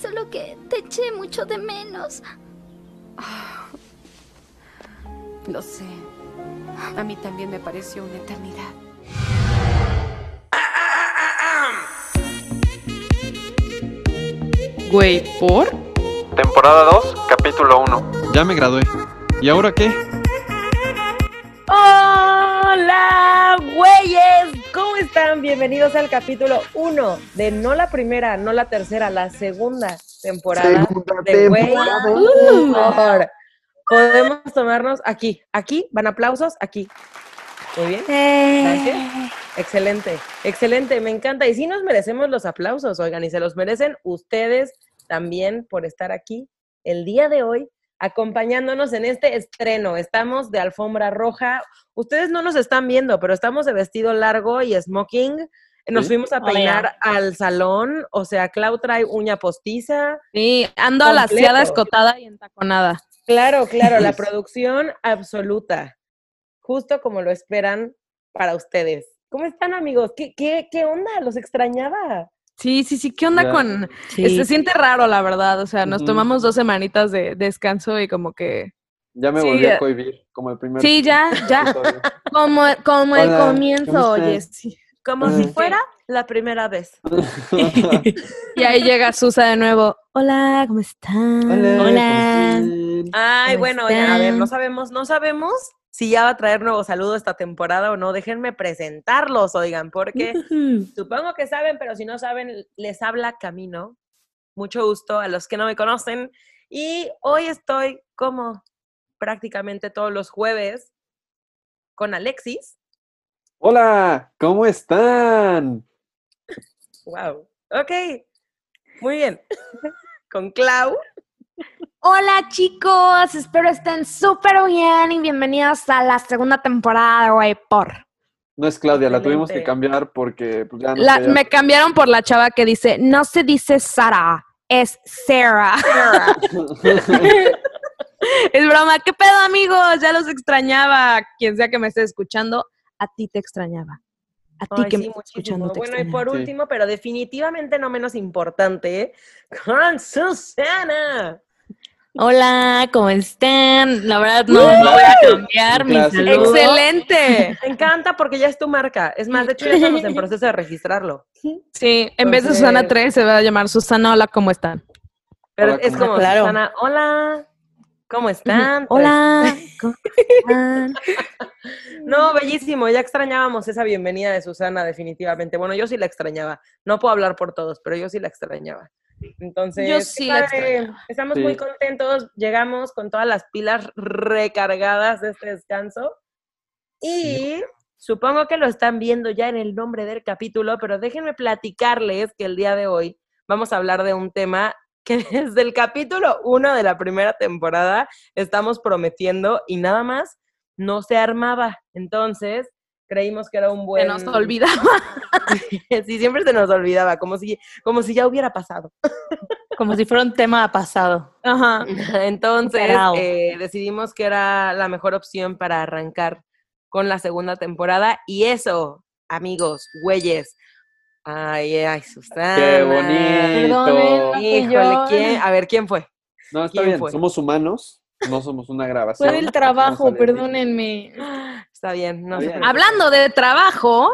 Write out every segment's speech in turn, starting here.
solo que te eché mucho de menos. Lo sé. A mí también me pareció una eternidad. Güey, ¿por? Temporada 2, capítulo 1. Ya me gradué. ¿Y ahora qué? Hola, güeyes. ¿Cómo están? Bienvenidos al capítulo 1 de no la primera, no la tercera, la segunda temporada Segunda de temporada. Humor. Podemos tomarnos aquí, aquí, van aplausos, aquí. Muy bien. Gracias. Excelente, excelente, me encanta. Y sí nos merecemos los aplausos, oigan, y se los merecen ustedes también por estar aquí el día de hoy acompañándonos en este estreno. Estamos de alfombra roja. Ustedes no nos están viendo, pero estamos de vestido largo y smoking. Nos fuimos a peinar al salón, o sea, Clau trae uña postiza. Sí, ando Completo. laseada, escotada y entaconada. Claro, claro, la producción absoluta, justo como lo esperan para ustedes. ¿Cómo están, amigos? ¿Qué, qué, qué onda? Los extrañaba. Sí, sí, sí, ¿qué onda con...? Se sisiente raro, la verdad, o sea, nos tomamos dos semanitas de descanso y como que... Ya me Sí, volví a cohibir, como el primer Sí, ya, ya, como, como el Hola, ¿cómo comienzo, oye, sí. Como si fuera la primera vez. Y ahí llega Susa de nuevo. Hola, ¿cómo están? Hola. ¿cómo Hola. Ay, ¿Cómo bueno, oigan, a ver, no sabemos, no sabemos si ya va a traer nuevo saludo esta temporada o no. Déjenme presentarlos, oigan, porque supongo que saben, pero si no saben, les habla Camino. Mucho gusto a los que no me conocen. Y hoy estoy como prácticamente todos los jueves con Alexis. Hola, ¿cómo están? Wow. Ok. Muy bien. con Clau. Hola chicos, espero estén súper bien y bienvenidos a la segunda temporada de Güey por. No es Claudia, la tuvimos que cambiar porque pues, ya no La- me cambiaron por la chava que dice, no se dice Sara, es Sarah. es broma, ¿qué pedo amigos? Ya los extrañaba. Quien sea que me esté escuchando, a ti te extrañaba. A ti Ay, que sí, me estás escuchando te Bueno, y extrañaba. por Sí. último, pero definitivamente no menos importante, con Susana. Hola, ¿cómo están? La verdad no, no voy a cambiar mi saludo. ¡Excelente! Me encanta porque ya es tu marca. Es más, de hecho, ya estamos en proceso de registrarlo. Sí, en vez de Susana Entonces- 3 se va a llamar Susana, hola, ¿cómo están? Pero Hola, es ¿cómo como Claro. Susana, hola, ¿cómo están? Hola, ¿cómo están? No, bellísimo, ya extrañábamos esa bienvenida de Susana, definitivamente. Bueno, yo sí la extrañaba. No puedo hablar por todos, pero yo sí la extrañaba. Entonces, Yo sí padre. Estamos Sí. muy contentos. Llegamos con todas las pilas recargadas de este descanso. Y supongo que lo están viendo ya en el nombre del capítulo, pero déjenme platicarles que el día de hoy vamos a hablar de un tema que desde el capítulo 1 de la primera temporada estamos prometiendo y nada más no se armaba. Entonces, creímos que era un Se buen... nos olvidaba. sí, siempre se nos olvidaba, como si, como si ya hubiera pasado. Como si fuera un tema pasado. Ajá. Entonces, eh, decidimos que era la mejor opción para arrancar con la segunda temporada. Y eso, amigos, güeyes. Ay, ay, Susana. ¡Qué bonito! Perdonen. Híjole. ¿quién? A ver, ¿quién fue? No, está ¿Quién bien, fue? somos humanos, no somos una grabación. Fue del trabajo, perdónenme. Está bien, no bien. Hablando de trabajo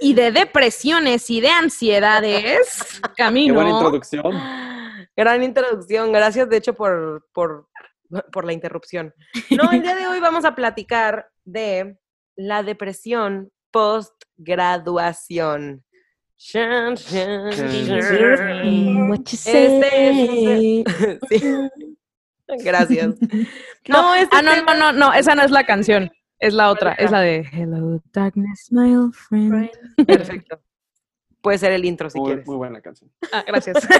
y de depresiones y de ansiedades, Qué Camino. buena introducción. Gran introducción, gracias de hecho por, por, por la interrupción. No, el día de hoy vamos a platicar de la depresión post-graduación. Este say? es- sí. Gracias. No, este Ah, no, tema- no, no, no, esa no es la canción. Es la otra, es la de Hello Darkness, my old friend. Perfecto. Puede ser el intro si Muy, quieres. muy buena canción. Ah, gracias.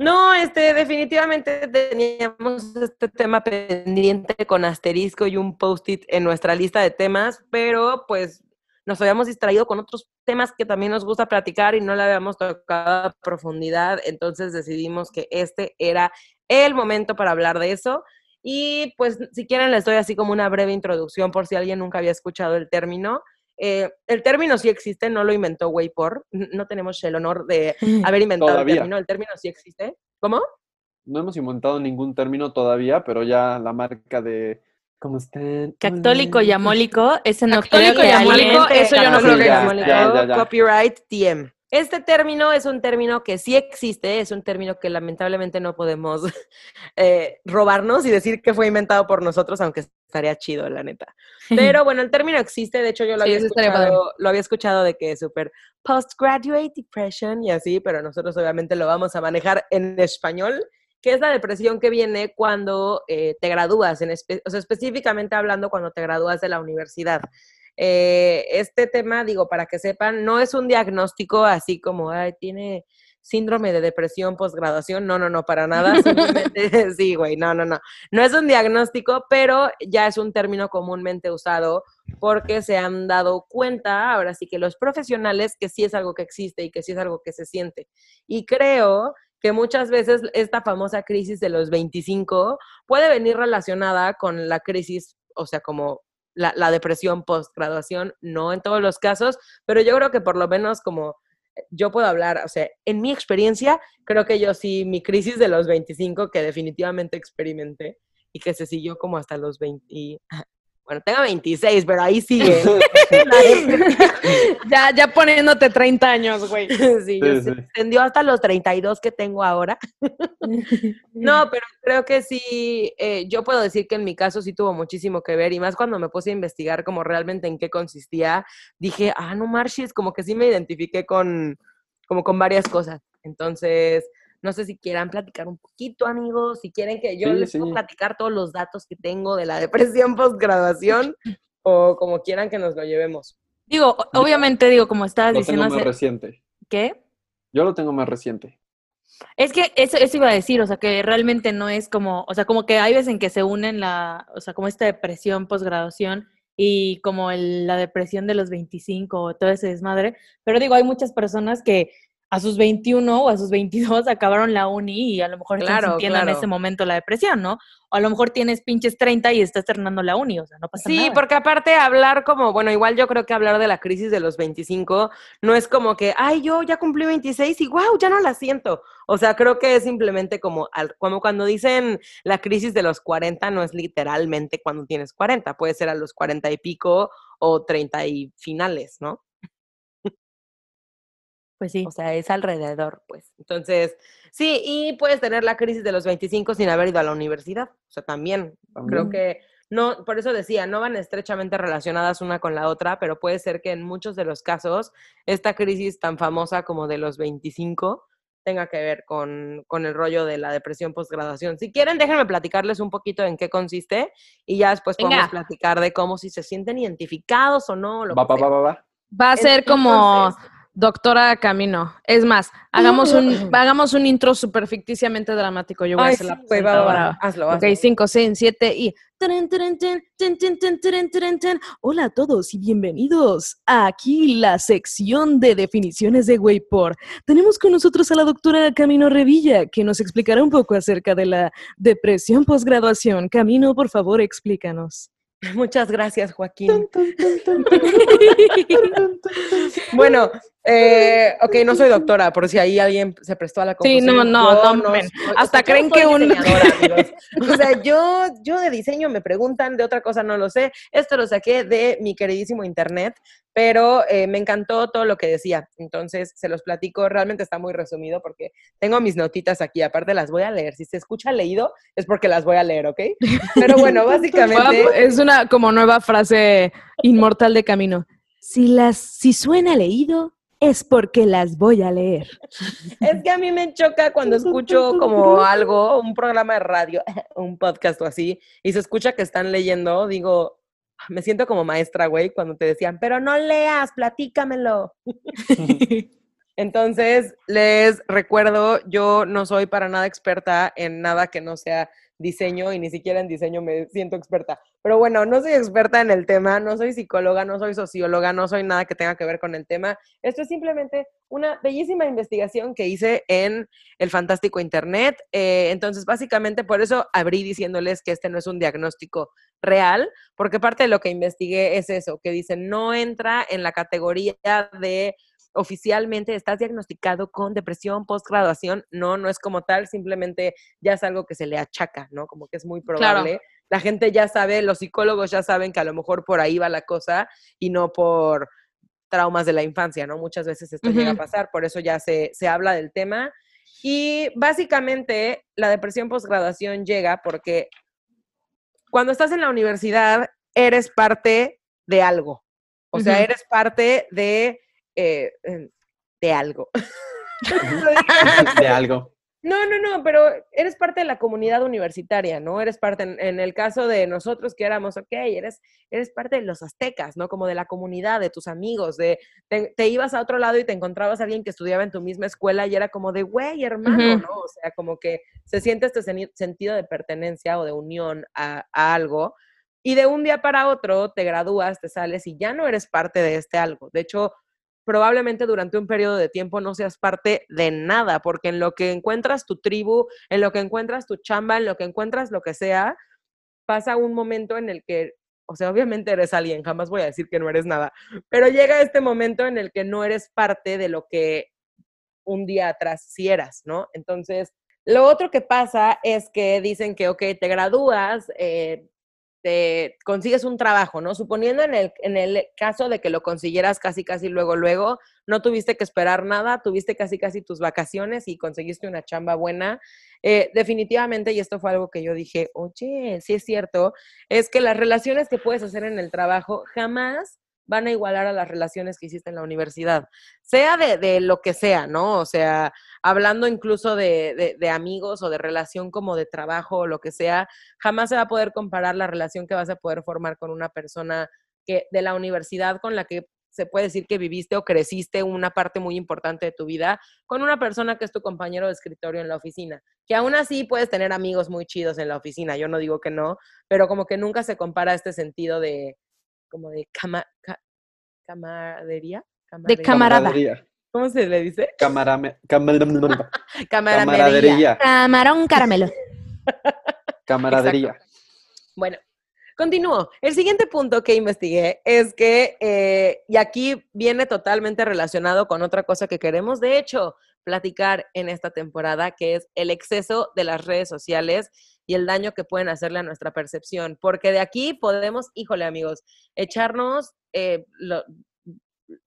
No, este, definitivamente teníamos este tema pendiente con asterisco y un post-it en nuestra lista de temas, pero pues nos habíamos distraído con otros temas que también nos gusta platicar y no le habíamos tocado a profundidad, entonces decidimos que este era el momento para hablar de eso. Y pues si quieren les doy así como una breve introducción por si alguien nunca había escuchado el término. eh, el término sí existe, no lo inventó Waypor. No tenemos el honor de haber inventado Todavía. el término. El término sí existe. ¿Cómo? No hemos inventado ningún término todavía, pero ya la marca de ¿Cómo están? Católico Hola. y amólico, ese no creo que y amólico, eso yo no creo que amólico. Copyright TM. Este término es un término que sí existe, es un término que lamentablemente no podemos eh, robarnos y decir que fue inventado por nosotros, aunque estaría chido, la neta. Pero bueno, el término existe, de hecho yo lo Sí, había escuchado, lo había escuchado de que es súper postgraduate depression y así, pero nosotros obviamente lo vamos a manejar en español, que es la depresión que viene cuando eh, te gradúas, en espe- o sea, específicamente hablando cuando te gradúas de la universidad. Eh, este tema, digo, para que sepan, no es un diagnóstico así como, ay, tiene síndrome de depresión postgraduación. No, no, no, para nada. Simplemente, sí, güey, no, no, no. No es un diagnóstico, pero ya es un término comúnmente usado porque se han dado cuenta, ahora sí que los profesionales, que sí es algo que existe y que sí es algo que se siente. Y creo que muchas veces esta famosa crisis de los 25 puede venir relacionada con la crisis, o sea, como la, la depresión postgraduación, no en todos los casos, pero yo creo que por lo menos como yo puedo hablar, o sea, en mi experiencia, creo que yo sí, mi crisis de los 25 que definitivamente experimenté y que se siguió como hasta los 20, y- bueno, tengo 26, pero ahí sigue. Ya, ya poniéndote 30 años, güey. sí, yo- Sí, se sí. extendió hasta los 32 que tengo ahora. No, pero creo que sí, eh, yo puedo decir que en mi caso sí tuvo muchísimo que ver y más cuando me puse a investigar como realmente en qué consistía, dije, ah, no marches, como que sí me identifiqué con, como con varias cosas. Entonces, no sé si quieran platicar un poquito, amigos, si quieren que yo Sí, les puedo sí. platicar todos los datos que tengo de la depresión postgraduación o como quieran que nos lo llevemos. Digo, obviamente, digo, como estabas Lo diciendo tengo más hace- reciente. ¿Qué? Yo lo tengo más reciente. Es que eso, eso iba a decir, o sea, que realmente no es como, o sea, como que hay veces en que se unen la, o sea, como esta depresión posgraduación y como el- la depresión de los 25 o todo ese desmadre, pero digo, hay muchas personas que a sus 21 o a sus 22 acabaron la uni y a lo mejor están Claro, sintiendo en ese momento la depresión, ¿no? O a lo mejor tienes pinches 30 y estás terminando la uni, o sea, no pasa Sí, nada. porque aparte hablar como, bueno, igual yo creo que hablar de la crisis de los 25 no es como que, ay, yo ya cumplí 26 y wow, ya no la siento. O sea, creo que es simplemente como, al- como cuando dicen la crisis de los 40, no es literalmente cuando tienes 40, puede ser a los 40 y pico o 30 y finales, ¿no? Pues sí. O sea, es alrededor, pues. Entonces, sí, y puedes tener la crisis de los 25 sin haber ido a la universidad. O sea, también creo que no, por eso decía, no van estrechamente relacionadas una con la otra, pero puede ser que en muchos de los casos esta crisis tan famosa como de los 25 tenga que ver con, con el rollo de la depresión postgraduación. Si quieren, déjenme platicarles un poquito en qué consiste y ya después podemos platicar de cómo si se sienten identificados o no. Lo Va, que va, va, va, va. Va a ser como doctora Camino. Es más, hagamos un, hagamos un intro súper ficticiamente dramático. Yo voy a hacer la sí, güey, va, va, va. presentadora. Hazlo, Ok, hazlo. 5, 6, 7 y... Hola a todos y bienvenidos a aquí la sección de definiciones de Waypor. Tenemos con nosotros a la doctora Camino Revilla, que nos explicará un poco acerca de la depresión posgraduación. Camino, por favor, explícanos. Muchas gracias, Joaquín. Bueno, eh, ok, no soy doctora, por si ahí alguien se prestó a la Sí, no, confusión. no, Yo no, soy- Hasta o sea, yo creen que un-. O sea, yo, yo de diseño me preguntan, de otra cosa no lo sé. Esto lo saqué de mi queridísimo internet, pero eh, me encantó todo lo que decía. Entonces, se los platico. Realmente está muy resumido porque tengo mis notitas aquí. Aparte, las voy a leer. Si se escucha leído, es porque las voy a leer, ¿ok? Pero bueno, básicamente... Es una como nueva frase inmortal de Camino. Si las, si suena leído, es porque las voy a leer. Es que a mí me choca cuando escucho como algo, un programa de radio, un podcast o así, y se escucha que están leyendo, digo, me siento como maestra, güey, cuando te decían, pero no leas, platícamelo. Entonces, les recuerdo, yo no soy para nada experta en nada que no sea diseño y ni siquiera en diseño me siento experta. Pero bueno, no soy experta en el tema, no soy psicóloga, no soy socióloga, no soy nada que tenga que ver con el tema. Esto es simplemente una bellísima investigación que hice en el fantástico Internet. Eh, entonces, básicamente por eso abrí diciéndoles que este no es un diagnóstico real, porque parte de lo que investigué es eso, que dicen no entra en la categoría de oficialmente estás diagnosticado con depresión postgraduación. No, no es como tal, simplemente ya es algo que se le achaca, ¿no? Como que es muy probable. La gente ya sabe, los psicólogos ya saben que a lo mejor por ahí va la cosa y no por traumas de la infancia, ¿no? Muchas veces esto llega a pasar, por eso ya se, se habla del tema. Y básicamente la depresión postgraduación llega porque cuando estás en la universidad eres parte de algo. O sea, eres parte de eh, de algo. de algo. No, no, no, pero eres parte de la comunidad universitaria, ¿no? Eres parte, en, el caso de nosotros que éramos, ok, eres, eres parte de los aztecas, ¿no? Como de la comunidad, de tus amigos, de, te, ibas a otro lado y te encontrabas a alguien que estudiaba en tu misma escuela y era como de, güey, hermano, ¿no? O sea, como que se siente este sentido de pertenencia o de unión a, a algo. Y de un día para otro te gradúas, te sales y ya no eres parte de este algo. De hecho, probablemente durante un periodo de tiempo no seas parte de nada, porque en lo que encuentras tu tribu, en lo que encuentras tu chamba, en lo que encuentras lo que sea, pasa un momento en el que, o sea, obviamente eres alguien, jamás voy a decir que no eres nada, pero llega este momento en el que no eres parte de lo que un día atrás sí eras, ¿no? Entonces, lo otro que pasa es que dicen que, ok, te gradúas, eh, te consigues un trabajo, ¿no? Suponiendo en el, en el caso de que lo consiguieras casi, casi luego, luego, no tuviste que esperar nada, tuviste casi, casi tus vacaciones y conseguiste una chamba buena. Eh, definitivamente, y esto fue algo que yo dije, oye, sí es cierto, es que las relaciones que puedes hacer en el trabajo jamás van a igualar a las relaciones que hiciste en la universidad, sea de, lo que sea, ¿no? O sea, hablando incluso de, de, amigos o de relación como de trabajo o lo que sea, jamás se va a poder comparar la relación que vas a poder formar con una persona que de la universidad con la que se puede decir que viviste o creciste una parte muy importante de tu vida con una persona que es tu compañero de escritorio en la oficina, que aún así puedes tener amigos muy chidos en la oficina, yo no digo que no, pero como que nunca se compara este sentido de, como de cama, camaradería. De camarada. ¿Cómo se le dice? Camarame, camaradería. Camarón caramelo. Camaradería. Bueno, continúo. El siguiente punto que investigué es que, eh, y aquí viene totalmente relacionado con otra cosa que queremos, de hecho, platicar en esta temporada, que es el exceso de las redes sociales y el daño que pueden hacerle a nuestra percepción. Porque de aquí podemos, híjole amigos, echarnos eh,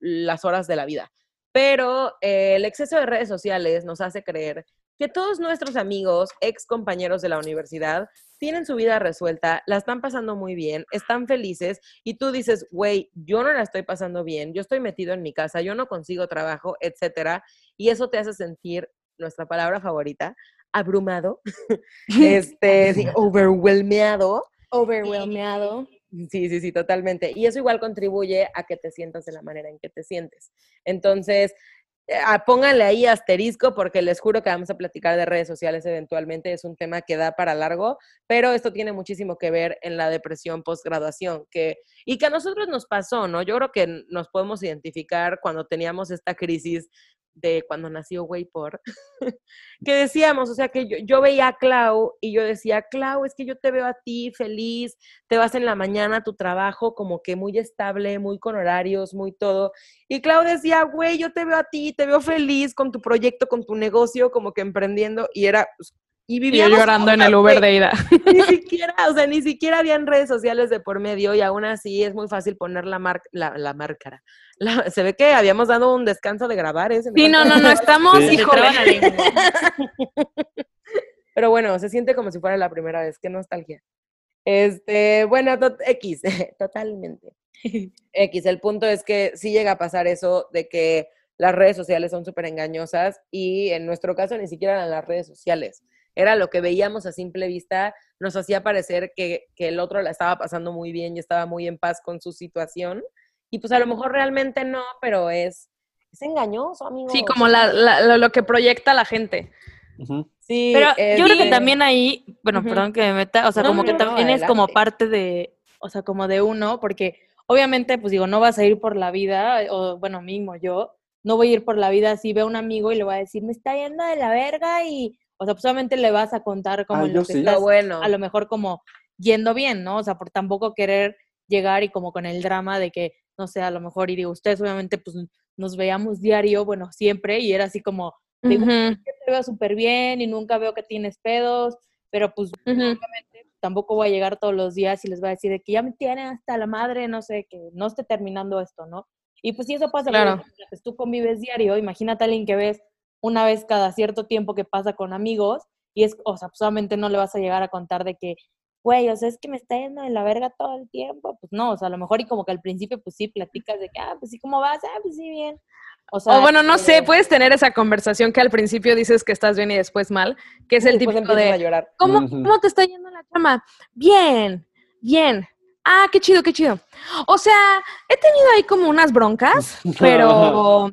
las horas de la vida. Pero eh, el exceso de redes sociales nos hace creer que todos nuestros amigos, ex compañeros de la universidad, tienen su vida resuelta, la están pasando muy bien, están felices y tú dices, güey, yo no la estoy pasando bien, yo estoy metido en mi casa, yo no consigo trabajo, etcétera, y eso te hace sentir nuestra palabra favorita, abrumado, este, sí, overwhelmeado. Overwhelmeado. Sí, sí, sí, totalmente. Y eso igual contribuye a que te sientas de la manera en que te sientes. Entonces, eh, ah, pónganle ahí asterisco porque les juro que vamos a platicar de redes sociales eventualmente. Es un tema que da para largo, pero esto tiene muchísimo que ver en la depresión postgraduación que, y que a nosotros nos pasó, ¿no? Yo creo que nos podemos identificar cuando teníamos esta crisis de cuando nació Waypor, que decíamos, o sea, que yo, yo, veía a Clau y yo decía, Clau, es que yo te veo a ti feliz, te vas en la mañana a tu trabajo como que muy estable, muy con horarios, muy todo. Y Clau decía, güey, yo te veo a ti, te veo feliz con tu proyecto, con tu negocio, como que emprendiendo. Y era, pues, y vivía llorando en el Uber de ida. Ni siquiera, o sea, ni siquiera habían redes sociales de por medio y aún así es muy fácil poner la marca, la, la márcara. se ve que habíamos dado un descanso de grabar, ¿eh? Sí, no, no, no, estamos, Pero bueno, se siente como si fuera la primera vez, qué nostalgia. Este, bueno, X, totalmente. X, el punto es que sí llega a pasar eso de que las redes sociales son súper engañosas y en nuestro caso ni siquiera eran las redes sociales era lo que veíamos a simple vista, nos hacía parecer que, el otro la estaba pasando muy bien y estaba muy en paz con su situación. Y pues a lo mejor realmente no, pero es, es engañoso, amigo. Sí, como la, lo que proyecta la gente. Ujú. Sí, Pero eh, yo creo que también ahí, bueno, Ujú. perdón que me meta, o sea, No, como no, que no, también es como parte de, o sea, como de uno, porque obviamente, pues digo, no vas a ir por la vida, o bueno, mismo yo, no voy a ir por la vida si veo a un amigo y le voy a decir, me está yendo de la verga y, o sea, pues obviamente le vas a contar como Ah, lo que sí. estás, bueno. a lo mejor como yendo bien, ¿no? O sea, por tampoco querer llegar y como con el drama de que, no sé, a lo mejor, y digo, ustedes obviamente pues nos veíamos diario, bueno, siempre, y era así como, digo, Ujú, te veo súper bien y nunca veo que tienes pedos, pero pues obviamente tampoco voy a llegar todos los días y les voy a decir de que ya me tienen hasta la madre, no sé, que no esté terminando esto, ¿no? Y pues si eso pasa, Claro. que tú convives diario, imagínate a alguien que ves una vez cada cierto tiempo que pasa con amigos y es, o sea, pues obviamente no le vas a llegar a contar de que, güey, o sea, es que me está yendo de la verga todo el tiempo, pues no, o sea, a lo mejor y como que al principio pues sí platicas de que, ah, pues sí, ¿cómo vas? Ah, pues sí, bien. O sea, O bueno, no sé, eh, puedes tener esa conversación que al principio dices que estás bien y después mal, que es el típico empiezas a de, llorar. ¿cómo. ¿cómo te está yendo en la chama? Bien, bien. Ah, qué chido, qué chido. O sea, he tenido ahí como unas broncas, pero...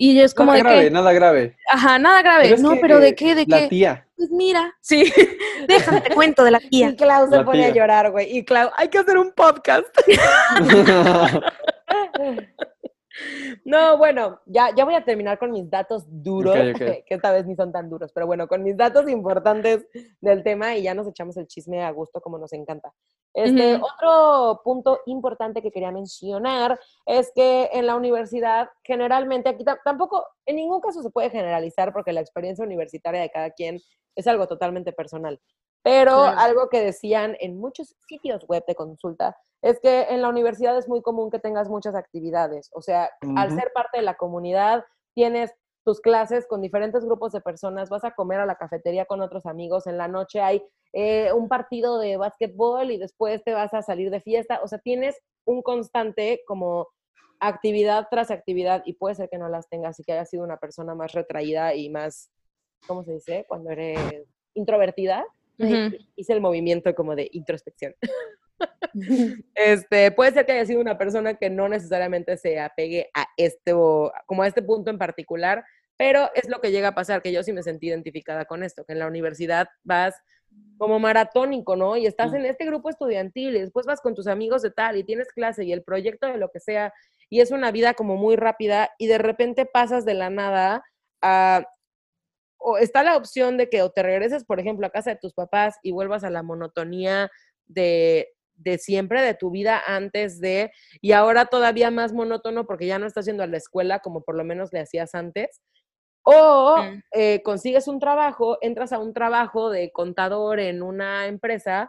Y es como nada de grave, que, nada grave. ajá, nada grave. Pero no, que, pero ¿de eh, qué? ¿De La qué? tía. Pues mira, sí, déjame te cuento de la tía. Y Clau se La pone a llorar, güey. Y Clau, hay que hacer un podcast. No, bueno, ya, ya voy a terminar con mis datos duros, que esta vez ni son tan duros, pero bueno, con mis datos importantes del tema y ya nos echamos el chisme a gusto como nos encanta. Este. Otro punto importante que quería mencionar es que en la universidad, generalmente, aquí ta- tampoco, en ningún caso se puede generalizar porque la experiencia universitaria de cada quien es algo totalmente personal. Pero Claro. algo que decían en muchos sitios web de consulta es que en la universidad es muy común que tengas muchas actividades. O sea, al ser parte de la comunidad, tienes tus clases con diferentes grupos de personas, vas a comer a la cafetería con otros amigos, en la noche hay eh, un partido de básquetbol y después te vas a salir de fiesta. O sea, tienes un constante como actividad tras actividad y puede ser que no las tengas y que hayas sido una persona más retraída y más, ¿cómo se dice? Cuando eres introvertida. Hice el movimiento como de introspección. Este, puede ser que haya sido una persona que no necesariamente se apegue a este, o- como a este punto en particular, pero es lo que llega a pasar, que yo sí me sentí identificada con esto, que en la universidad vas como maratónico, ¿no? Y estás Mm. en este grupo estudiantil y después vas con tus amigos de tal y tienes clase y el proyecto de lo que sea, y es una vida como muy rápida y de repente pasas de la nada a... O está la opción de que o te regreses, por ejemplo, a casa de tus papás y vuelvas a la monotonía de, de siempre, de tu vida antes de, y ahora todavía más monótono porque ya no estás yendo a la escuela como por lo menos le hacías antes. O Mm. eh, consigues un trabajo, entras a un trabajo de contador en una empresa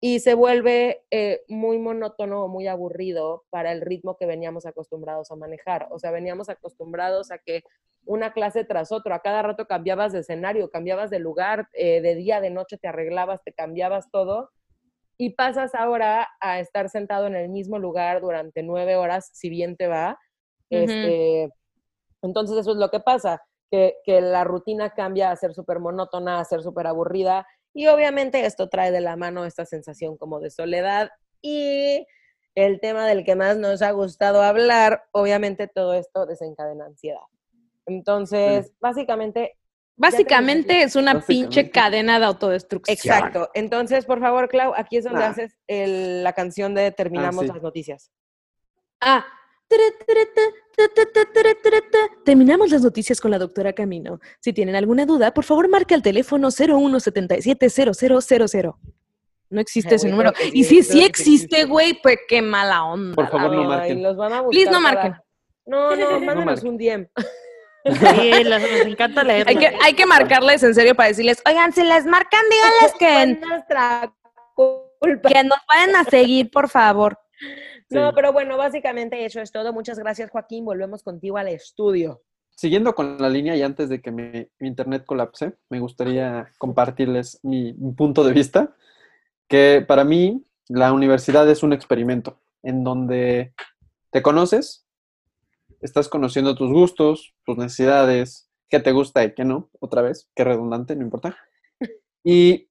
y se vuelve eh, muy monótono o muy aburrido para el ritmo que veníamos acostumbrados a manejar. O sea, veníamos acostumbrados a que una clase tras otra, a cada rato cambiabas de escenario, cambiabas de lugar, eh, de día, de noche te arreglabas, te cambiabas todo y pasas ahora a estar sentado en el mismo lugar durante nueve horas, si bien te va. Este, entonces eso es lo que pasa, que, que la rutina cambia a ser súper monótona, a ser súper aburrida y obviamente esto trae de la mano esta sensación como de soledad y el tema del que más nos ha gustado hablar, obviamente todo esto desencadena ansiedad. Entonces, básicamente Básicamente es una pinche cadena de autodestrucción. Exacto. Entonces, por favor, Clau, aquí es donde Ah. haces el- la canción de Terminamos sí. las noticias. Ah. Terminamos las noticias con la doctora Camino. Si tienen alguna duda, por favor marca el teléfono 01770000. no existe Ay, ese número. Y sí, si sí existe, güey, pues qué mala onda. Por favor, no Ay, marquen. los van a buscar Please, no para- marquen. No, no, mándanos marquen. un DM. Sí, los- nos encanta leer. Hay que, hay que marcarles en serio para decirles, oigan, si les marcan, díganles que, nuestra culpa. que nos vayan a seguir, por favor. No, pero bueno, básicamente eso es todo. Muchas gracias, Joaquín. Volvemos contigo al estudio. Siguiendo con la línea y antes de que mi, mi internet colapse, me gustaría compartirles mi, mi punto de vista, que para mí la universidad es un experimento en donde te conoces, estás conociendo tus gustos, tus necesidades, qué te gusta y qué no, otra vez, qué redundante, no importa. Y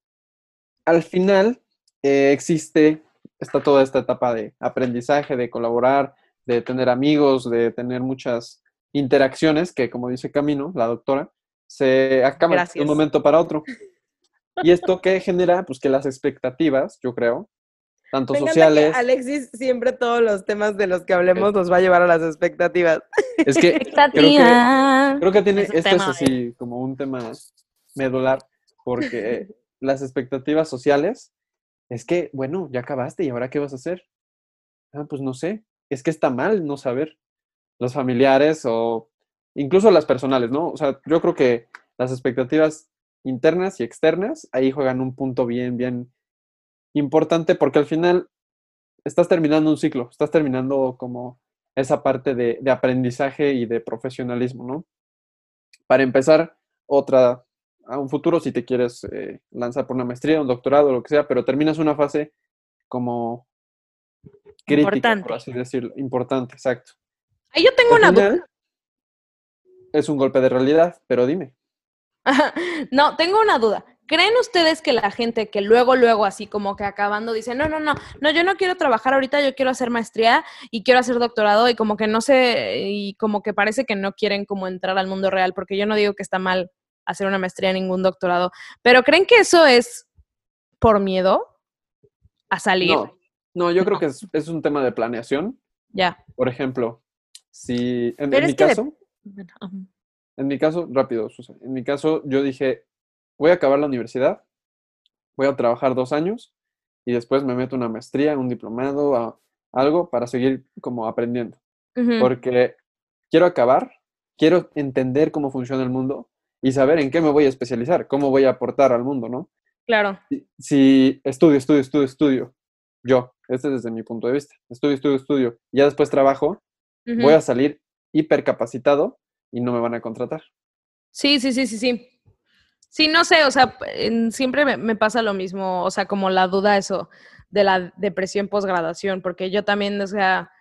al final eh, existe, está toda esta etapa de aprendizaje, de colaborar, de tener amigos, de tener muchas interacciones que, como dice Camino, la doctora, se acaba de un momento para otro. ¿Y esto qué genera? Pues que las expectativas, yo creo, tanto Me sociales, que Alexis siempre todos los temas de los que hablemos nos va a llevar a las expectativas. es que Expectativa. creo que tiene, esto es así como un tema medular, porque las expectativas sociales es que, bueno, ya acabaste y ahora qué vas a hacer. Ah, pues no sé, es que está mal no saber. Los familiares o incluso las personales, ¿no? O sea, yo creo que las expectativas internas y externas ahí juegan un punto bien, bien importante porque al final estás terminando un ciclo, estás terminando como esa parte de, de aprendizaje y de profesionalismo, ¿no? Para empezar, otra, a un futuro si te quieres eh, lanzar por una maestría, un doctorado, lo que sea, pero terminas una fase como crítica, Importante. por así decirlo, importante, exacto. Ahí yo tengo Al una duda. Es un golpe de realidad, pero dime. no, tengo una duda. ¿Creen ustedes que la gente que luego, luego, así como que acabando, dice, no, no, no, no, yo no quiero trabajar ahorita, yo quiero hacer maestría y quiero hacer doctorado y como que no sé, y como que parece que no quieren como entrar al mundo real, porque yo no digo que está mal hacer una maestría, ningún doctorado, pero ¿creen que eso es por miedo a salir? No, no, yo creo que es, es un tema de planeación. Ya. Por ejemplo, si en, mi de- caso, en mi caso, rápido, Susan, en mi caso yo dije, voy a acabar la universidad, voy a trabajar dos años y después me meto una maestría, un diplomado, a- algo para seguir como aprendiendo. Porque quiero acabar, quiero entender cómo funciona el mundo y saber en qué me voy a especializar, cómo voy a aportar al mundo, ¿no? Claro. si- si estudio, estudio, estudio, estudio, yo, este es desde mi punto de vista, estudio, estudio, estudio, ya después trabajo, voy a salir hipercapacitado y no me van a contratar. Sí, sí, sí, sí, sí. Sí, no sé, o sea, siempre me, me pasa lo mismo, o sea, como la duda eso de la depresión posgraduación, porque yo también, o sea,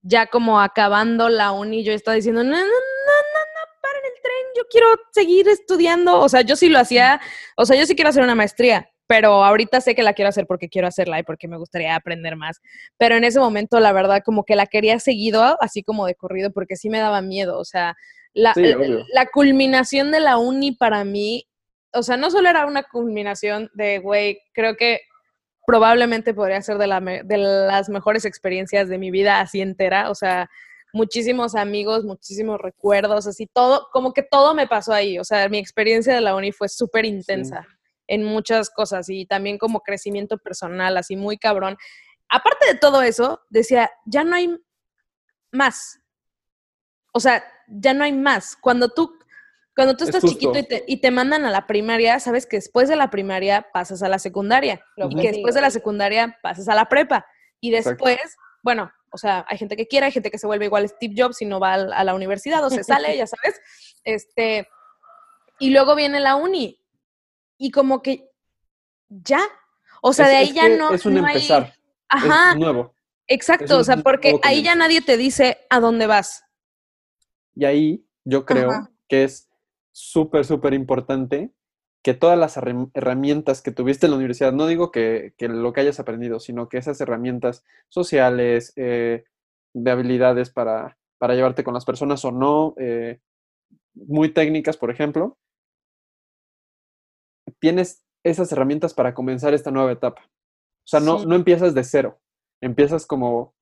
ya como acabando la uni, yo estaba diciendo, no, no, no, no, no, paren el tren, yo quiero seguir estudiando, o sea, yo sí lo hacía, o sea, yo sí quiero hacer una maestría, pero ahorita sé que la quiero hacer porque quiero hacerla y porque me gustaría aprender más, pero en ese momento, la verdad, como que la quería seguido, así como de corrido, porque sí me daba miedo, o sea, la, Sí, la- la culminación de la uni para mí, o sea, no solo era una culminación de, güey, creo que probablemente podría ser de, la de las mejores experiencias de mi vida así entera, o sea, muchísimos amigos, muchísimos recuerdos, así todo, como que todo me pasó ahí, o sea, mi experiencia de la uni fue súper intensa en muchas cosas y también como crecimiento personal, así muy cabrón. Aparte de todo eso, decía, ya no hay más. O sea, ya no hay más. Cuando tú, cuando tú Es estás chiquito y te, y te mandan a la primaria, sabes que después de la primaria pasas a la secundaria Lo y que después de la secundaria pasas a la prepa y Exacto. después, bueno, o sea, hay gente que quiere, hay gente que se vuelve igual Steve Jobs y no va a la universidad o se sale, ya sabes. Este, y luego viene la uni y como que ya, o sea, Es- de ahí ya no Es un no hay- empezar, Ajá, es nuevo. exacto, un o sea, porque ahí ya nadie te dice a dónde vas. Y ahí yo creo Ajá. que es súper, súper importante que todas las herram- herramientas que tuviste en la universidad, no digo que, que lo que hayas aprendido, sino que esas herramientas sociales, eh, de habilidades para, para llevarte con las personas o no, eh, muy técnicas, por ejemplo, tienes esas herramientas para comenzar esta nueva etapa. O sea, no, Sí. no empiezas de cero, empiezas como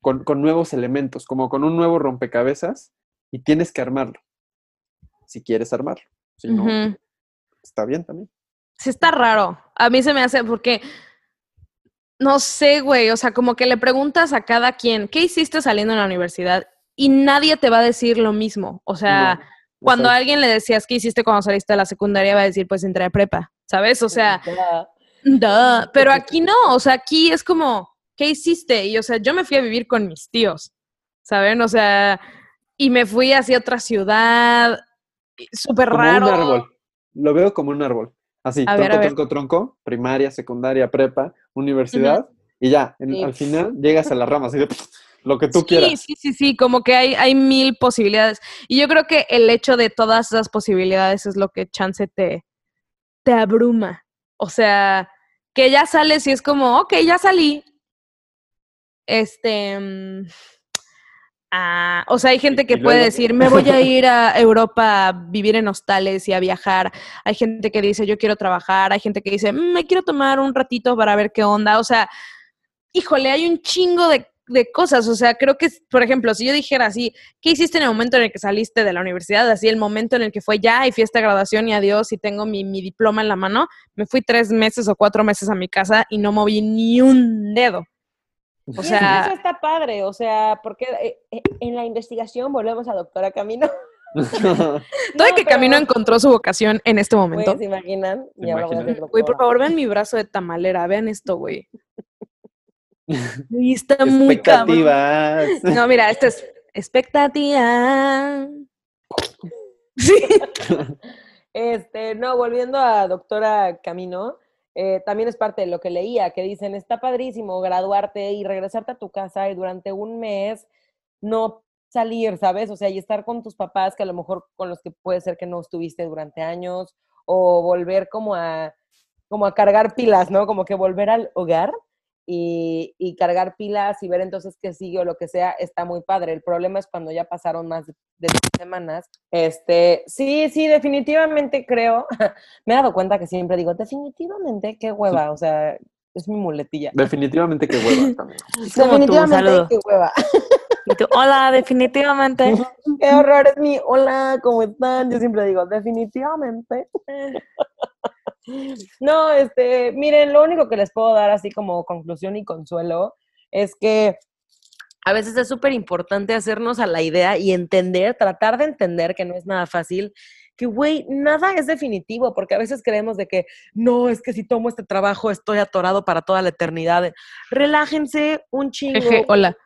con, con nuevos elementos, como con un nuevo rompecabezas y tienes que armarlo, si quieres armarlo. Si no, Ujú. está bien también. Sí está raro. A mí se me hace porque no sé, güey, o sea, como que le preguntas a cada quien, ¿qué hiciste saliendo de la universidad? Y nadie te va a decir lo mismo. O sea, No, cuando a alguien le decías qué hiciste cuando saliste de la secundaria, va a decir, pues entré a prepa, ¿sabes? O sea, duh. pero aquí no, o sea, aquí es como, ¿qué hiciste? Y o sea, yo me fui a vivir con mis tíos, ¿saben? O sea, y me fui hacia otra ciudad, súper como raro. un árbol. Lo veo como un árbol. Así, A tronco, ver. tronco, tronco, primaria, secundaria, prepa, universidad, y ya, en- Sí. al final llegas a las ramas, de, lo que tú sí, quieras. Sí, sí, sí, como que hay, hay mil posibilidades. Y yo creo que el hecho de todas esas posibilidades es lo que chance te, te abruma. O sea, que ya sales y es como, ok, ya salí. Este, mm, Ah, o sea, hay gente que puede decir, me voy a ir a Europa a vivir en hostales y a viajar. Hay gente que dice, yo quiero trabajar. Hay gente que dice, "Mm, me quiero tomar un ratito para ver qué onda. O sea, híjole, hay un chingo de, de cosas. O sea, creo que, por ejemplo, si yo dijera así, ¿qué hiciste en el momento en el que saliste de la universidad? Así, el momento en el que fue ya y fiesta de graduación y adiós y tengo mi, mi diploma en la mano. Me fui tres meses o cuatro meses a mi casa y no moví ni un dedo. O sea, eso está padre, o sea, porque eh, eh, en la investigación volvemos a doctora Camino. todo No, que Camino encontró su vocación en este momento. ¿se imaginan? ¿Se Y ahora voy a imaginan? Güey, por favor, vean mi brazo de tamalera, vean esto, güey. Está muy cabrón. Expectativas. No, mira, esto es expectativa. Sí. Este, no, volviendo a doctora Camino, eh, también es parte de lo que leía, que dicen, está padrísimo graduarte y regresarte a tu casa y durante un mes no salir, ¿sabes? O sea, y estar con tus papás, que a lo mejor con los que puede ser que no estuviste durante años, o volver como a, como a cargar pilas, ¿no? Como que volver al hogar y, y cargar pilas y ver entonces qué sigue o lo que sea, está muy padre. El problema es cuando ya pasaron más de, semanas. Este, sí, sí, definitivamente creo. Me he dado cuenta que siempre digo, definitivamente, qué hueva, o sea, es mi muletilla. Definitivamente que hueva también. Definitivamente, qué hueva. Y tú, hola, definitivamente. Qué horror es mi hola, ¿cómo están? Yo siempre digo, definitivamente. No, este, miren, lo único que les puedo dar así como conclusión y consuelo es que a veces es súper importante hacernos a la idea y entender, tratar de entender que no es nada fácil, que, güey, nada es definitivo, porque a veces creemos de que, no, es que si tomo este trabajo estoy atorado para toda la eternidad. Relájense un chingo hola.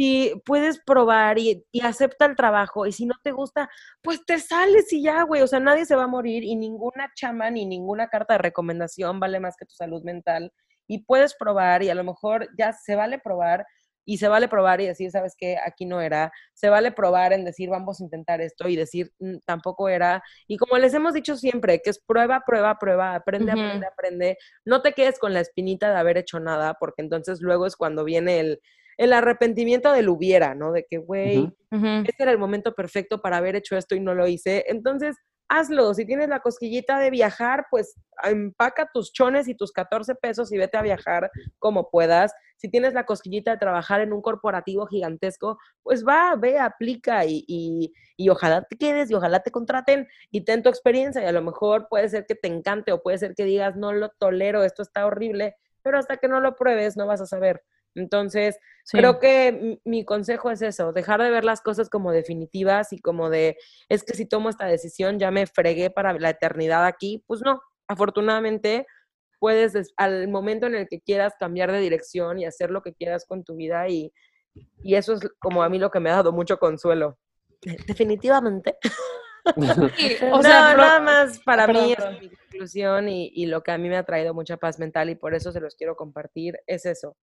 Si puedes probar y, y acepta el trabajo y si no te gusta, pues te sales y ya, güey. O sea, nadie se va a morir y ninguna chama ni ninguna carta de recomendación vale más que tu salud mental. Y puedes probar y a lo mejor ya se vale probar y se vale probar y decir, ¿sabes qué? Aquí no era. Se vale probar en decir, vamos a intentar esto y decir, "Mm, tampoco era. Y como les hemos dicho siempre, que es prueba, prueba, prueba, aprende, aprende, aprende. No te quedes con la espinita de haber hecho nada, porque entonces luego es cuando viene el, el arrepentimiento del hubiera, ¿no? De que, güey. Ujú. este era el momento perfecto para haber hecho esto y no lo hice. Entonces, hazlo. Si tienes la cosquillita de viajar, pues empaca tus chones y tus 14 pesos y vete a viajar como puedas. Si tienes la cosquillita de trabajar en un corporativo gigantesco, pues va, ve, aplica y, y, y ojalá te quedes y ojalá te contraten y ten tu experiencia y a lo mejor puede ser que te encante o puede ser que digas, no lo tolero, esto está horrible, pero hasta que no lo pruebes no vas a saber. Entonces, Sí. Creo que mi- consejo es eso, dejar de ver las cosas como definitivas y como de, es que si tomo esta decisión ya me fregué para la eternidad aquí. Pues no, afortunadamente puedes des- al momento en el que quieras cambiar de dirección y hacer lo que quieras con tu vida y, y eso es como a mí lo que me ha dado mucho consuelo. Definitivamente. Sí, O o sea, nada más para mí es mi conclusión y, y lo que a mí me ha traído mucha paz mental y por eso se los quiero compartir es eso,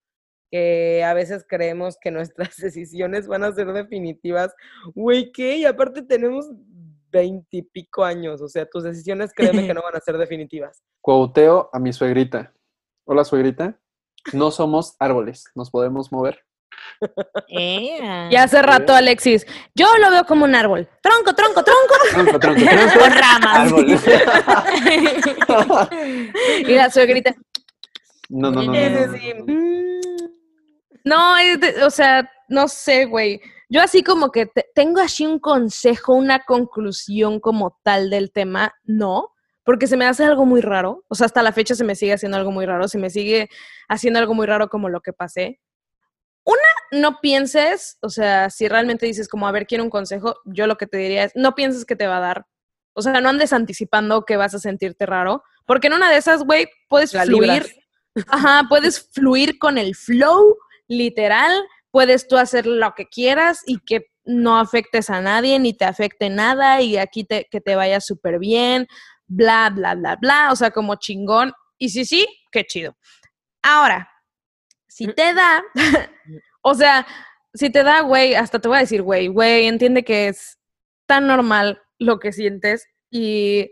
que a veces creemos que nuestras decisiones van a ser definitivas. Güey, ¿qué? Y aparte tenemos veintipico años, o sea, tus decisiones créeme que no van a ser definitivas. Cuauteo a mi suegrita. Hola, suegrita. No somos árboles, nos podemos mover. Eh. Y hace rato, Alexis, yo lo veo como un árbol. Tronco, tronco, tronco. Tronco, tronco, tronco. Con ramas. Árbol. Y la suegrita, No, no, no. no, no, no, no. de- o sea, no sé, güey. Yo así como que te- tengo así un consejo, una conclusión como tal del tema, no, porque se me hace algo muy raro. O sea, hasta la fecha se me sigue haciendo algo muy raro, se me sigue haciendo algo muy raro como lo que pasé. Una, no pienses, o sea, si realmente dices como, a ver, quiero un consejo, yo lo que te diría es, no pienses que te va a dar. O sea, no andes anticipando que vas a sentirte raro, porque en una de esas, güey, puedes La fluir. libras. Ajá, puedes fluir con el flow, literal, puedes tú hacer lo que quieras y que no afectes a nadie ni te afecte nada y aquí te, que te vaya súper bien, bla, bla, bla, bla, o sea, como chingón. Y sí, sí, qué chido. Ahora, si te da, o sea, si te da, güey, hasta te voy a decir, güey, güey, entiende que es tan normal lo que sientes y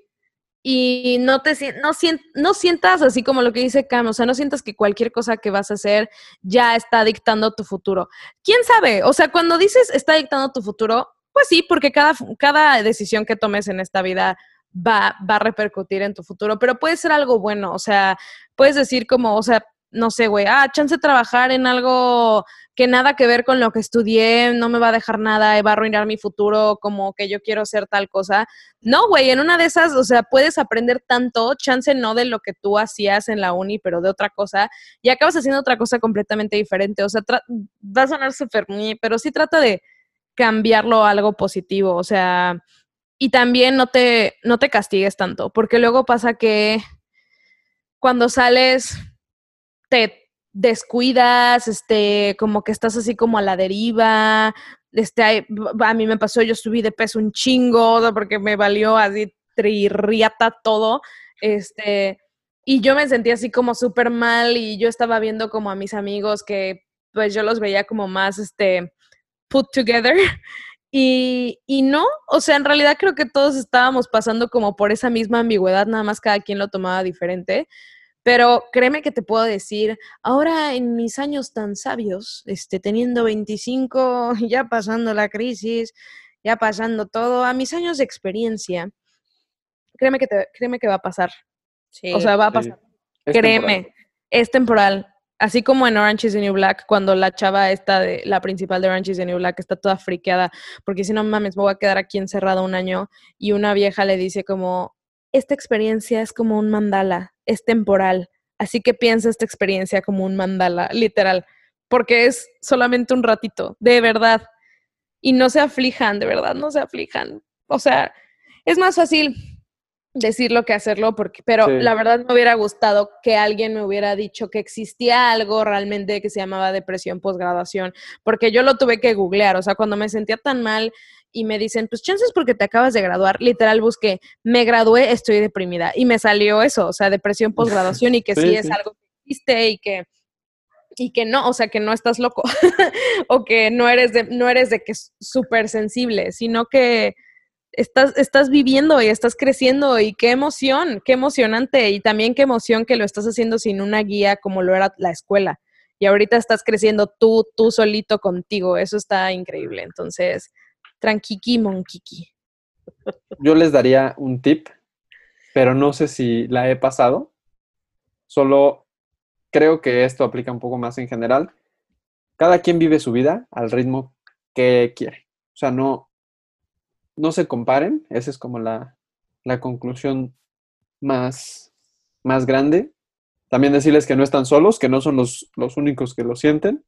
y no te no, no sientas así como lo que dice Cam, o sea, no sientas que cualquier cosa que vas a hacer ya está dictando tu futuro. ¿Quién sabe? O sea, cuando dices está dictando tu futuro, pues sí, porque cada, cada decisión que tomes en esta vida va, va a repercutir en tu futuro, pero puede ser algo bueno, o sea, puedes decir como, o sea, no sé, güey, ah, chance de trabajar en algo que nada que ver con lo que estudié, no me va a dejar nada, va a arruinar mi futuro, como que yo quiero ser tal cosa. No, güey, en una de esas, o sea, puedes aprender tanto, chance no de lo que tú hacías en la uni, pero de otra cosa, y acabas haciendo otra cosa completamente diferente. O sea, va a sonar súper, pero sí trata de cambiarlo a algo positivo, o sea, y también no te, no te castigues tanto, porque luego pasa que cuando sales te descuidas, este, como que estás así como a la deriva, este, a mí me pasó, yo subí de peso un chingo, porque me valió así trirriata todo, este, y yo me sentía así como súper mal y yo estaba viendo como a mis amigos que pues yo los veía como más, este, put together. Y, y no, o sea, en realidad creo que todos estábamos pasando como por esa misma ambigüedad, nada más cada quien lo tomaba diferente. Pero créeme que te puedo decir, ahora en mis años tan sabios, este, teniendo 25, ya pasando la crisis, ya pasando todo, a mis años de experiencia, créeme que, te, créeme que va a pasar. Sí. O sea, va a Sí. pasar. Es Créeme, temporal. es temporal. Así como en Orange is the New Black, cuando la chava esta de la principal de Orange is the New Black está toda friqueada, porque si no mames, me voy a quedar aquí encerrada un año y una vieja le dice como, esta experiencia es como un mandala, es temporal, así que piensa esta experiencia como un mandala, literal, porque es solamente un ratito, de verdad. Y no se aflijan, de verdad, no se aflijan. O sea, es más fácil decirlo que hacerlo, porque, pero Sí. la verdad me hubiera gustado que alguien me hubiera dicho que existía algo realmente que se llamaba depresión posgraduación, porque yo lo tuve que googlear, o sea, cuando me sentía tan mal y me dicen, pues chances porque te acabas de graduar, literal busqué, me gradué, estoy deprimida, y me salió eso, o sea, depresión posgraduación y que sí, Sí, es algo que existe y que y que no, o sea, que no estás loco o que no eres de no eres de que es súper sensible, sino que estás, estás viviendo y estás creciendo y qué emoción, qué emocionante y también qué emoción que lo estás haciendo sin una guía como lo era la escuela. Y ahorita estás creciendo tú, tú solito contigo, eso está increíble. Entonces, tranquiqui, monquiqui. Yo les daría un tip, pero no sé si la he pasado. Solo creo que esto aplica un poco más en general. Cada quien vive su vida al ritmo que quiere. O sea, no, no se comparen. Esa es como la, la conclusión más, más grande. También decirles que no están solos, que no son los, los únicos que lo sienten.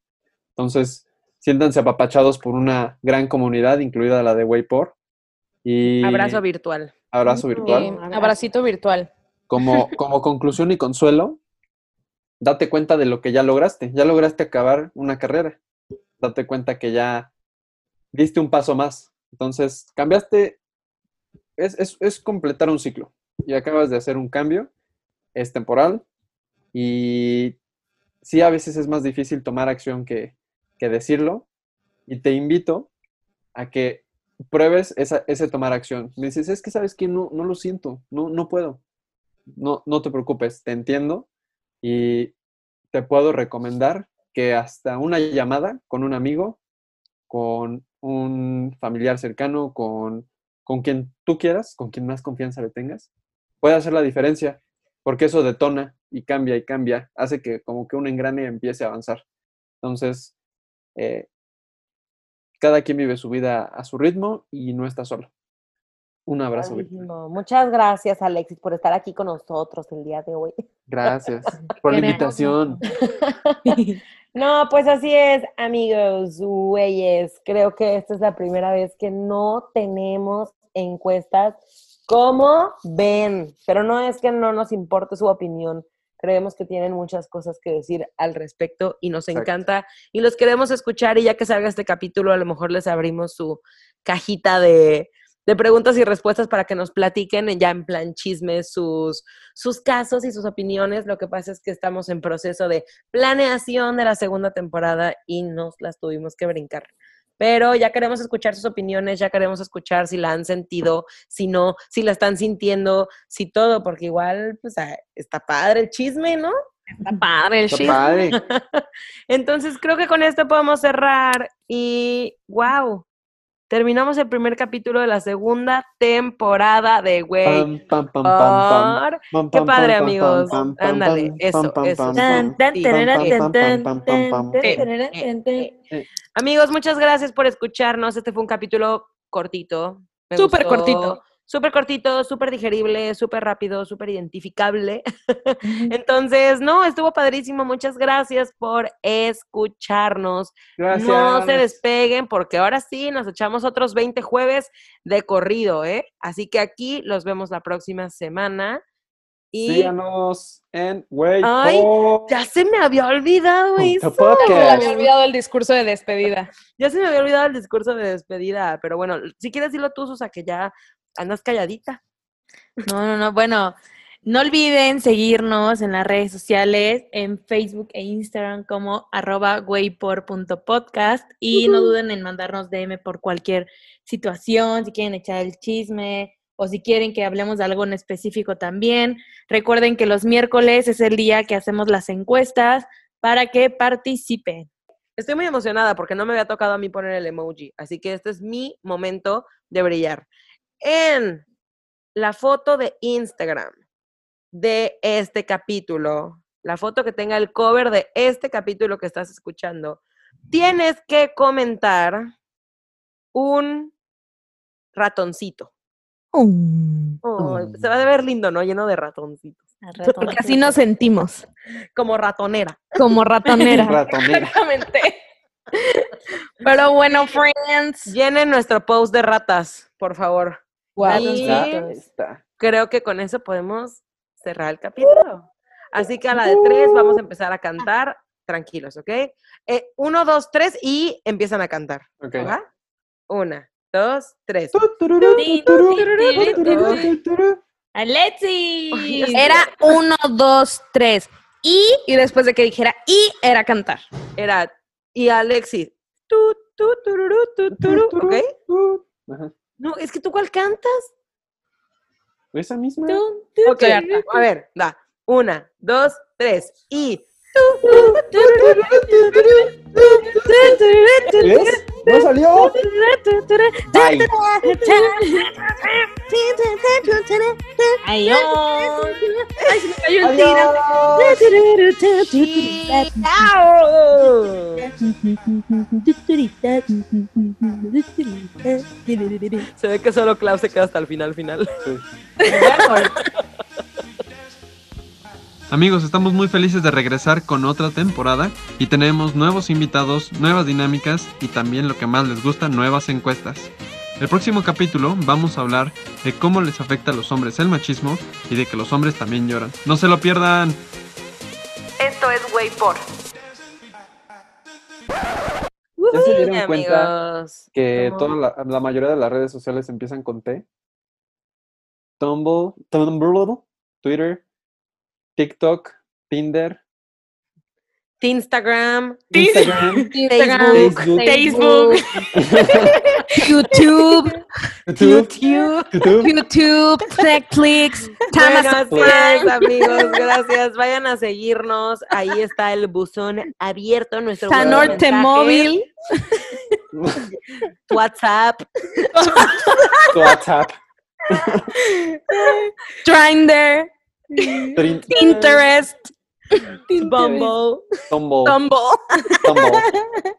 Entonces, siéntanse apapachados por una gran comunidad, incluida la de Waypor. Y Abrazo virtual. abrazo virtual. Abracito virtual. Como, como conclusión y consuelo, date cuenta de lo que ya lograste. Ya lograste acabar una carrera. Date cuenta que ya diste un paso más. Entonces, cambiaste, es, es, es completar un ciclo. Y acabas de hacer un cambio, es temporal. Y sí, a veces es más difícil tomar acción que, que decirlo. Y te invito a que pruebes ese tomar acción. Me dices, es que sabes que no, no lo siento, no, no puedo. No, no te preocupes, te entiendo y te puedo recomendar que hasta una llamada con un amigo, con un familiar cercano, con, con quien tú quieras, con quien más confianza le tengas, puede hacer la diferencia, porque eso detona y cambia y cambia, hace que como que un engrane empiece a avanzar. Entonces, eh, cada quien vive su vida a su ritmo y no está solo. Un abrazo. Muchas gracias, Alexis, por estar aquí con nosotros el día de hoy. Gracias por la invitación. No, pues así es, amigos, güeyes. Creo que esta es la primera vez que no tenemos encuestas. como ven? Pero no es que no nos importe su opinión. Creemos que tienen muchas cosas que decir al respecto y nos Exacto. encanta y los queremos escuchar y ya que salga este capítulo a lo mejor les abrimos su cajita de, de preguntas y respuestas para que nos platiquen ya en plan chismes sus, sus casos y sus opiniones. Lo que pasa es que estamos en proceso de planeación de la segunda temporada y nos las tuvimos que brincar. Pero ya queremos escuchar sus opiniones, ya queremos escuchar si la han sentido, si no, si la están sintiendo, si todo, porque igual, pues, ah, está padre el chisme, ¿no? Está padre el Está shit. padre. Entonces creo que con esto podemos cerrar y wow, terminamos el primer capítulo de la segunda temporada de Güey. Por- Qué padre, amigos. Ándale, eso, eso. Amigos, muchas gracias por escucharnos. Este fue un capítulo cortito. Súper cortito. Súper cortito, súper digerible, súper rápido, súper identificable. Entonces, no, estuvo padrísimo. Muchas gracias por escucharnos. Gracias. No se despeguen porque ahora sí nos echamos otros 20 jueves de corrido, ¿eh? Así que aquí los vemos la próxima semana. Y Síganos en Wey Ay, ya se me había olvidado eso. Se podcast. me había olvidado el discurso de despedida. Ya se me había olvidado el discurso de despedida, pero bueno, si quieres decirlo tú, Susa, que ya andas calladita. No, no, no. Bueno, no olviden seguirnos en las redes sociales, en Facebook e Instagram como arroba güeypor.podcast y no duden en mandarnos DM por cualquier situación, si quieren echar el chisme o si quieren que hablemos de algo en específico también. Recuerden que los miércoles es el día que hacemos las encuestas para que participen. Estoy muy emocionada porque no me había tocado a mí poner el emoji, así que este es mi momento de brillar. En la foto de Instagram de este capítulo, la foto que tenga el cover de este capítulo que estás escuchando, tienes que comentar un ratoncito. Oh, se va a ver lindo, ¿no? Lleno de ratoncitos. Porque así nos sentimos, Como ratonera. como ratonera. ratonera. Exactamente. Pero bueno, friends. Llenen nuestro post de ratas, por favor. Guau. Y- creo que con eso podemos cerrar el capítulo. Así que a la de tres vamos a empezar a cantar tranquilos, ¿ok? Eh, uno, dos, tres y empiezan a cantar. Ok. ¿va? Una, dos, tres. ¡Alexi! Era uno, dos, tres. Y, y después de que dijera y, era cantar. Era, y Alexis. Tu, tu, tururú, tu, turu, ¿ok? Ajá. No, es que tú cuál cantas. Esa misma. Ok, a ver, va. Una, dos, tres. Y. ¿Ves? ¡No salió! Bye. Adiós. Se ve que solo Klaus se queda hasta el final, final. Amigos, estamos muy felices de regresar con otra temporada y tenemos nuevos invitados, nuevas dinámicas y también lo que más les gusta, nuevas encuestas. El próximo capítulo vamos a hablar de cómo les afecta a los hombres el machismo y de que los hombres también lloran. No se lo pierdan. Esto es Way por. ¿Ya se dieron cuenta amigos. que toda la, la mayoría de las redes sociales empiezan con T? Tumblr, Tumblr, Twitter, TikTok, Tinder, Instagram, Instagram, Facebook, Facebook, YouTube, YouTube, YouTube. YouTube. YouTube, Netflix, Bueno, Amazon así es, amigos, gracias. Vayan a seguirnos. Ahí está el buzón abierto. Nuestro Sanorte Móvil, WhatsApp. WhatsApp, Grindr, Trin- Pinterest, Bumble. Tumblr, Tumble. Tumblr.